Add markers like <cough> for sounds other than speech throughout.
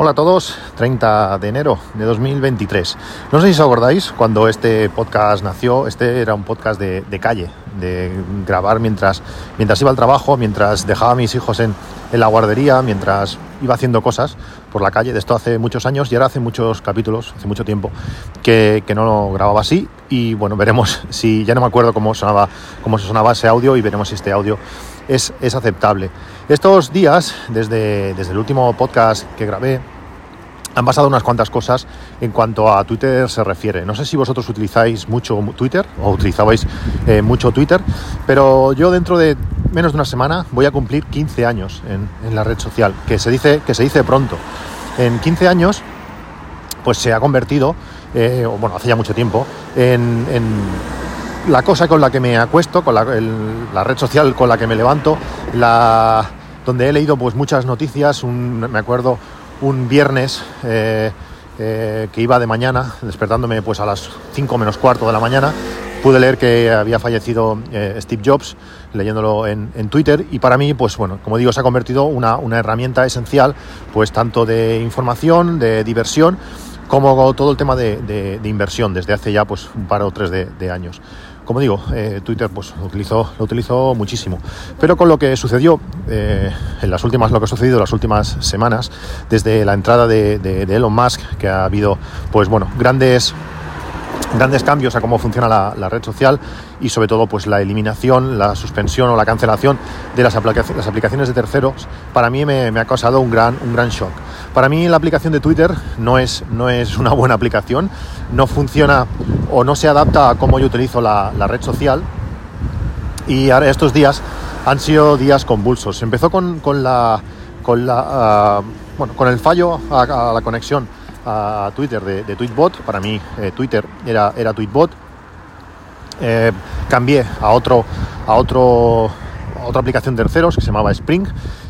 Hola a todos, 30 de enero de 2023. No sé si os acordáis, cuando este podcast nació, este era un podcast de, calle, de grabar mientras, mientras iba al trabajo, mientras dejaba a mis hijos en, la guardería, mientras iba haciendo cosas por la calle. De esto hace muchos años y ahora hace muchos capítulos, hace mucho tiempo, que, no lo grababa así. Y bueno, veremos si, ya no me acuerdo cómo sonaba, cómo sonaba ese audio y veremos si este audio es, es aceptable. Estos días, desde, desde el último podcast que grabé, han pasado unas cuantas cosas en cuanto a Twitter se refiere. No sé si vosotros utilizáis mucho Twitter o utilizabais eh, mucho Twitter, pero yo dentro de menos de una semana voy a cumplir 15 años en, la red social, que se dice, que se dice pronto. En 15 años, pues se ha convertido, eh, bueno, hace ya mucho tiempo, en, la cosa con la que me acuesto, con la, la, red social con la que me levanto, donde he leído pues muchas noticias, me acuerdo un viernes eh, eh, que iba de mañana, despertándome pues a las 5 menos cuarto de la mañana, pude leer que había fallecido eh, Steve Jobs, leyéndolo en, Twitter, y para mí, pues bueno, como digo, se ha convertido una herramienta esencial, pues tanto de información, de diversión, como todo el tema de, inversión desde hace ya pues un par o tres de años como digo, eh, Twitter pues lo utilizo muchísimo. Pero con lo que sucedió eh, en las últimas, lo que ha sucedido en las últimas semanas, desde la entrada de, Elon Musk, que ha habido pues bueno, grandes grandes cambios a cómo funciona la, red social y sobre todo pues la eliminación, la suspensión o la cancelación de las, aplicaciones de terceros para mí me, ha causado un gran, un gran shock. Para mí la aplicación de Twitter no es, no es una buena aplicación, no funciona o no se adapta a cómo yo utilizo la, red social y ahora estos días han sido días convulsos. Empezó con, la, con, la, ah, bueno, con el fallo a la conexión a Twitter de, Tweetbot. Para mí eh, Twitter era, era Tweetbot. Eh, cambié a otro a otro otra aplicación de terceros que se llamaba Spring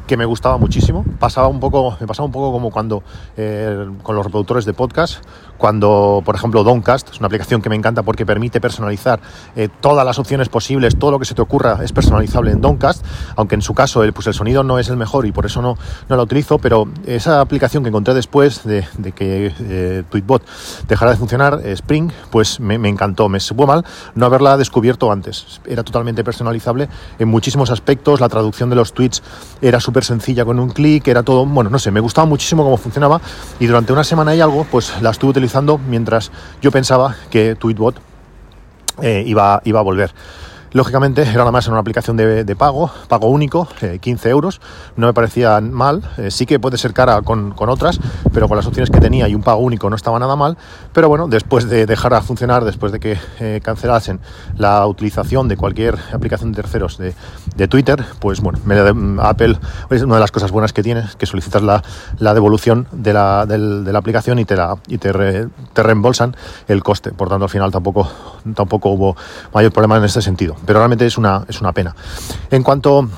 que me gustaba muchísimo. Pasaba un poco, me pasaba un poco como cuando eh, con los reproductores de podcast, cuando, por ejemplo, Downcast es una aplicación que me encanta porque permite personalizar eh, todas las opciones posibles, todo lo que se te ocurra es personalizable en Downcast, aunque en su caso el, pues el sonido no es el mejor y por eso no, no la utilizo, pero esa aplicación que encontré después de, que eh, Tweetbot dejara de funcionar, Spring, pues me, me encantó. Me supo mal no haberla descubierto antes. Era totalmente personalizable en muchísimos aspectos, la traducción de los tweets era súper sencilla con un clic, era todo, bueno, no sé, me gustaba muchísimo cómo funcionaba y durante una semana y algo, pues la estuve utilizando mientras yo pensaba que Tweetbot eh, iba, iba a volver. Lógicamente era nada más en una aplicación de, pago, pago único, 15 eh, euros, no me parecía mal, eh, sí que puede ser cara con, otras, pero con las opciones que tenía y un pago único no estaba nada mal, pero bueno, después de dejar a funcionar, después de que eh, cancelasen la utilización de cualquier aplicación de terceros de, Twitter, pues bueno, Apple es una de las cosas buenas que tiene, que solicitas la, devolución de la, de la, aplicación y te, la, y te, te reembolsan el coste, por tanto al final tampoco, tampoco hubo mayor problema en este sentido pero realmente es una, es una pena. En cuanto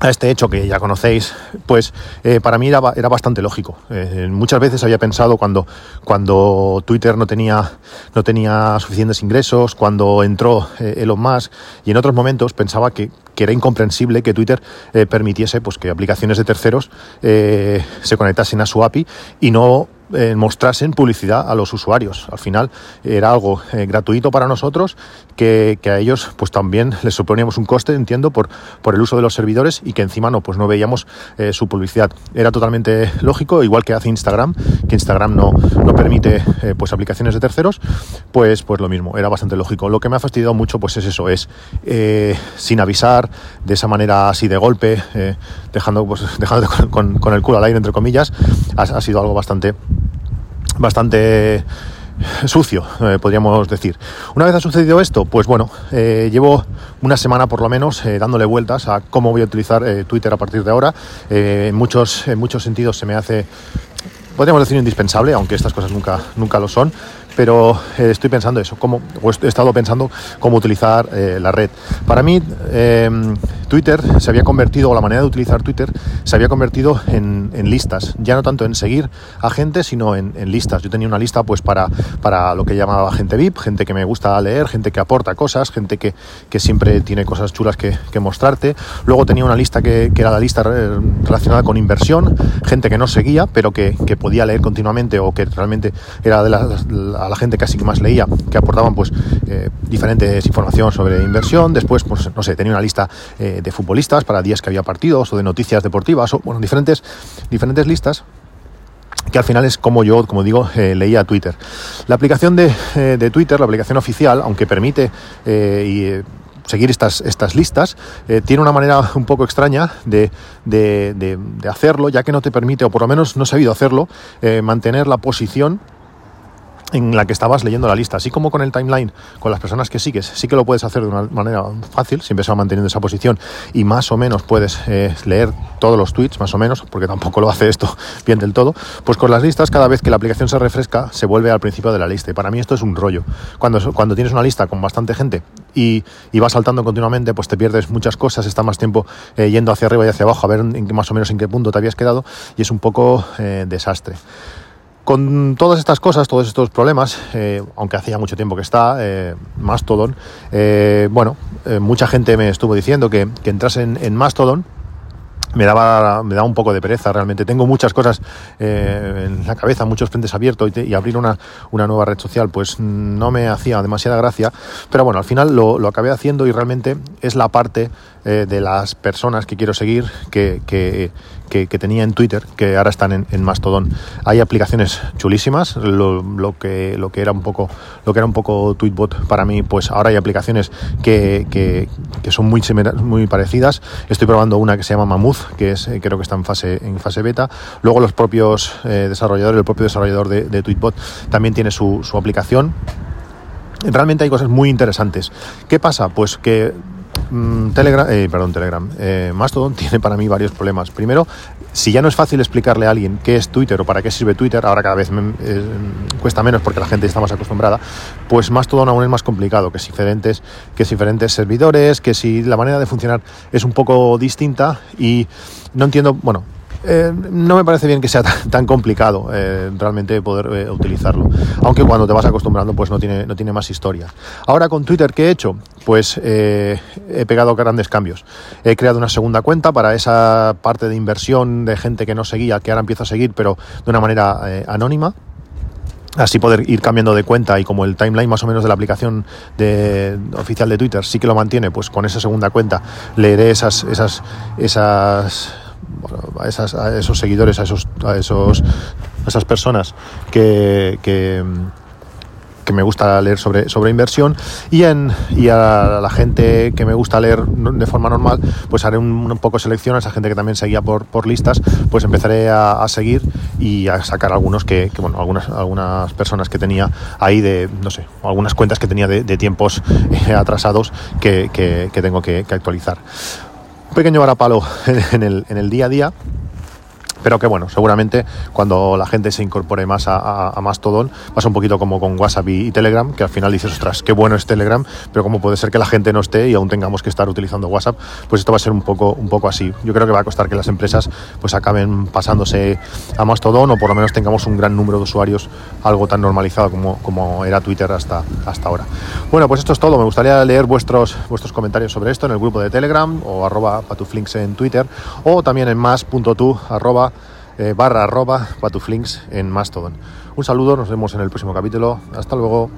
a este hecho que ya conocéis, pues eh, para mí era, era bastante lógico. Eh, muchas veces había pensado cuando, cuando Twitter no tenía, no tenía suficientes ingresos, cuando entró eh, Elon Musk, y en otros momentos pensaba que, que era incomprensible que Twitter permitiese pues, que aplicaciones de terceros se conectasen a su API y no eh, mostrasen publicidad a los usuarios. Al final era algo eh, gratuito para nosotros que, a ellos pues también les suponíamos un coste, entiendo, por, por el uso de los servidores y que encima no, pues no veíamos eh, su publicidad. Era totalmente lógico, igual que hace Instagram, que Instagram no, no permite pues aplicaciones de terceros, pues, pues lo mismo, era bastante lógico. Lo que me ha fastidiado mucho pues es eso, es sin avisar, de esa manera así de golpe, dejando, pues, <laughs> dejando con, con, el culo al aire, entre comillas, ha sido algo bastante bastante sucio, eh, podríamos decir. Una vez ha sucedido esto, pues bueno, eh, llevo una semana por lo menos eh, dándole vueltas a cómo voy a utilizar Twitter a partir de ahora. en, muchos, en muchos sentidos se me hace, podríamos decir, indispensable, aunque estas cosas nunca, nunca lo son. Pero estoy pensando eso, cómo, he estado pensando cómo utilizar la red. Para mí, Twitter se había convertido, o la manera de utilizar Twitter, se había convertido en, listas, ya no tanto en seguir a gente, sino en, listas. Yo tenía una lista pues para, para lo que llamaba gente VIP, gente que me gusta leer, gente que aporta cosas, gente que, siempre tiene cosas chulas que, mostrarte. Luego tenía una lista que, era la lista relacionada con inversión, gente que no seguía, pero que, podía leer continuamente o que realmente era de la, a la gente casi que más leía, que aportaban pues eh, diferentes información sobre inversión. Después, pues no sé, tenía una lista eh, de futbolistas para días que había partidos o de noticias deportivas, o bueno, diferentes, diferentes listas que al final es como yo, como digo, eh, leía Twitter. La aplicación de, eh, de, Twitter, la aplicación oficial, aunque permite seguir estas, estas listas, tiene una manera un poco extraña de, de, hacerlo, ya que no te permite, o por lo menos no he sabido hacerlo, mantener la posición en la que estabas leyendo la lista. Así como con el timeline, con las personas que sigues, sí que lo puedes hacer de una manera fácil, siempre se va manteniendo esa posición y más o menos puedes eh, leer todos los tweets, más o menos, porque tampoco lo hace esto <laughs> bien del todo. Pues con las listas, cada vez que la aplicación se refresca, se vuelve al principio de la lista. Y para mí esto es un rollo. Cuando, cuando tienes una lista con bastante gente y, vas saltando continuamente, pues te pierdes muchas cosas, está más tiempo eh, yendo hacia arriba y hacia abajo a ver en, más o menos en qué punto te habías quedado y es un poco eh, desastre. Con todas estas cosas, todos estos problemas, eh, aunque hacía mucho tiempo que está, eh, Mastodon, eh, bueno, mucha gente me estuvo diciendo que, que entrase en Mastodon me daba, me daba un poco de pereza realmente. Tengo muchas cosas eh, en la cabeza, muchos frentes abiertos y, abrir una, una, nueva red social pues no me hacía demasiada gracia, pero bueno, al final lo, lo acabé haciendo y realmente es la parte eh, de las personas que quiero seguir que, que, que, tenía en Twitter, que ahora están en, en Mastodon. Hay aplicaciones chulísimas, lo, lo, que, lo que era un poco lo que era un poco Tweetbot para mí, pues ahora hay aplicaciones que, que, que son muy, muy parecidas. Estoy probando una que se llama Mammoth, que es, eh, creo que está en fase, en fase beta. Luego los propios eh, desarrolladores, el propio desarrollador de, Tweetbot también tiene su, su aplicación. Realmente hay cosas muy interesantes. ¿Qué pasa? Pues que Mm, Telegram, eh, perdón, Telegram, Mastodon <laughs> tiene para mí varios problemas. Primero, si ya no es fácil explicarle a alguien qué es Twitter o para qué sirve Twitter, ahora cada vez eh, cuesta menos porque la gente está más acostumbrada, pues Mastodon aún es más complicado, que si diferentes, que diferentes servidores, que si la manera de funcionar es un poco distinta y no entiendo, bueno, eh, no me parece bien que sea <laughs> tan, complicado eh, realmente poder eh, utilizarlo. Aunque cuando te vas acostumbrando, pues no tiene, no tiene más historia. Ahora con Twitter, ¿qué he hecho? Pues he pegado grandes cambios. He creado una segunda cuenta para esa parte de inversión de gente que no seguía, que ahora empiezo a seguir, pero de una manera anónima así poder ir cambiando de cuenta y como el timeline más o menos de la aplicación de, oficial de Twitter sí que lo mantiene, pues con esa segunda cuenta leeré esas, esas a, esas, a esos seguidores, a esos, a esos esas personas que, que, me gusta leer sobre, sobre inversión. Y, en, y a la gente que me gusta leer de forma normal, pues haré un, poco selección a esa gente que también seguía por, por listas, pues empezaré a, seguir y a sacar algunos que, bueno, algunas, algunas personas que tenía ahí de, no sé, algunas cuentas que tenía de, tiempos <laughs> atrasados que, que tengo que actualizar pequeño varapalo en el, en el día a día pero que bueno, seguramente cuando la gente se incorpore más a, a, Mastodon, pasa un poquito como con WhatsApp y, Telegram, que al final dices, ostras, qué bueno es Telegram, pero como puede ser que la gente no esté y aún tengamos que estar utilizando WhatsApp, pues esto va a ser un poco, un poco así. Yo creo que va a costar que las empresas pues acaben pasándose a Mastodon o por lo menos tengamos un gran número de usuarios, algo tan normalizado como, como era Twitter hasta, hasta ahora. Bueno, pues esto es todo. Me gustaría leer vuestros, vuestros comentarios sobre esto en el grupo de Telegram o arroba patuflinks en Twitter o también en más.tu arroba eh, barra arroba patuflinks en Mastodon. Un saludo, nos vemos en el próximo capítulo. Hasta luego.